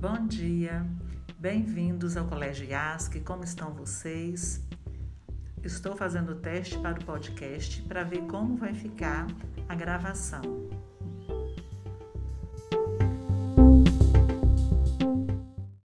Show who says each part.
Speaker 1: Bom dia, bem-vindos ao Colégio IASC, como estão vocês? Estou fazendo o teste para o podcast para ver como vai ficar a gravação.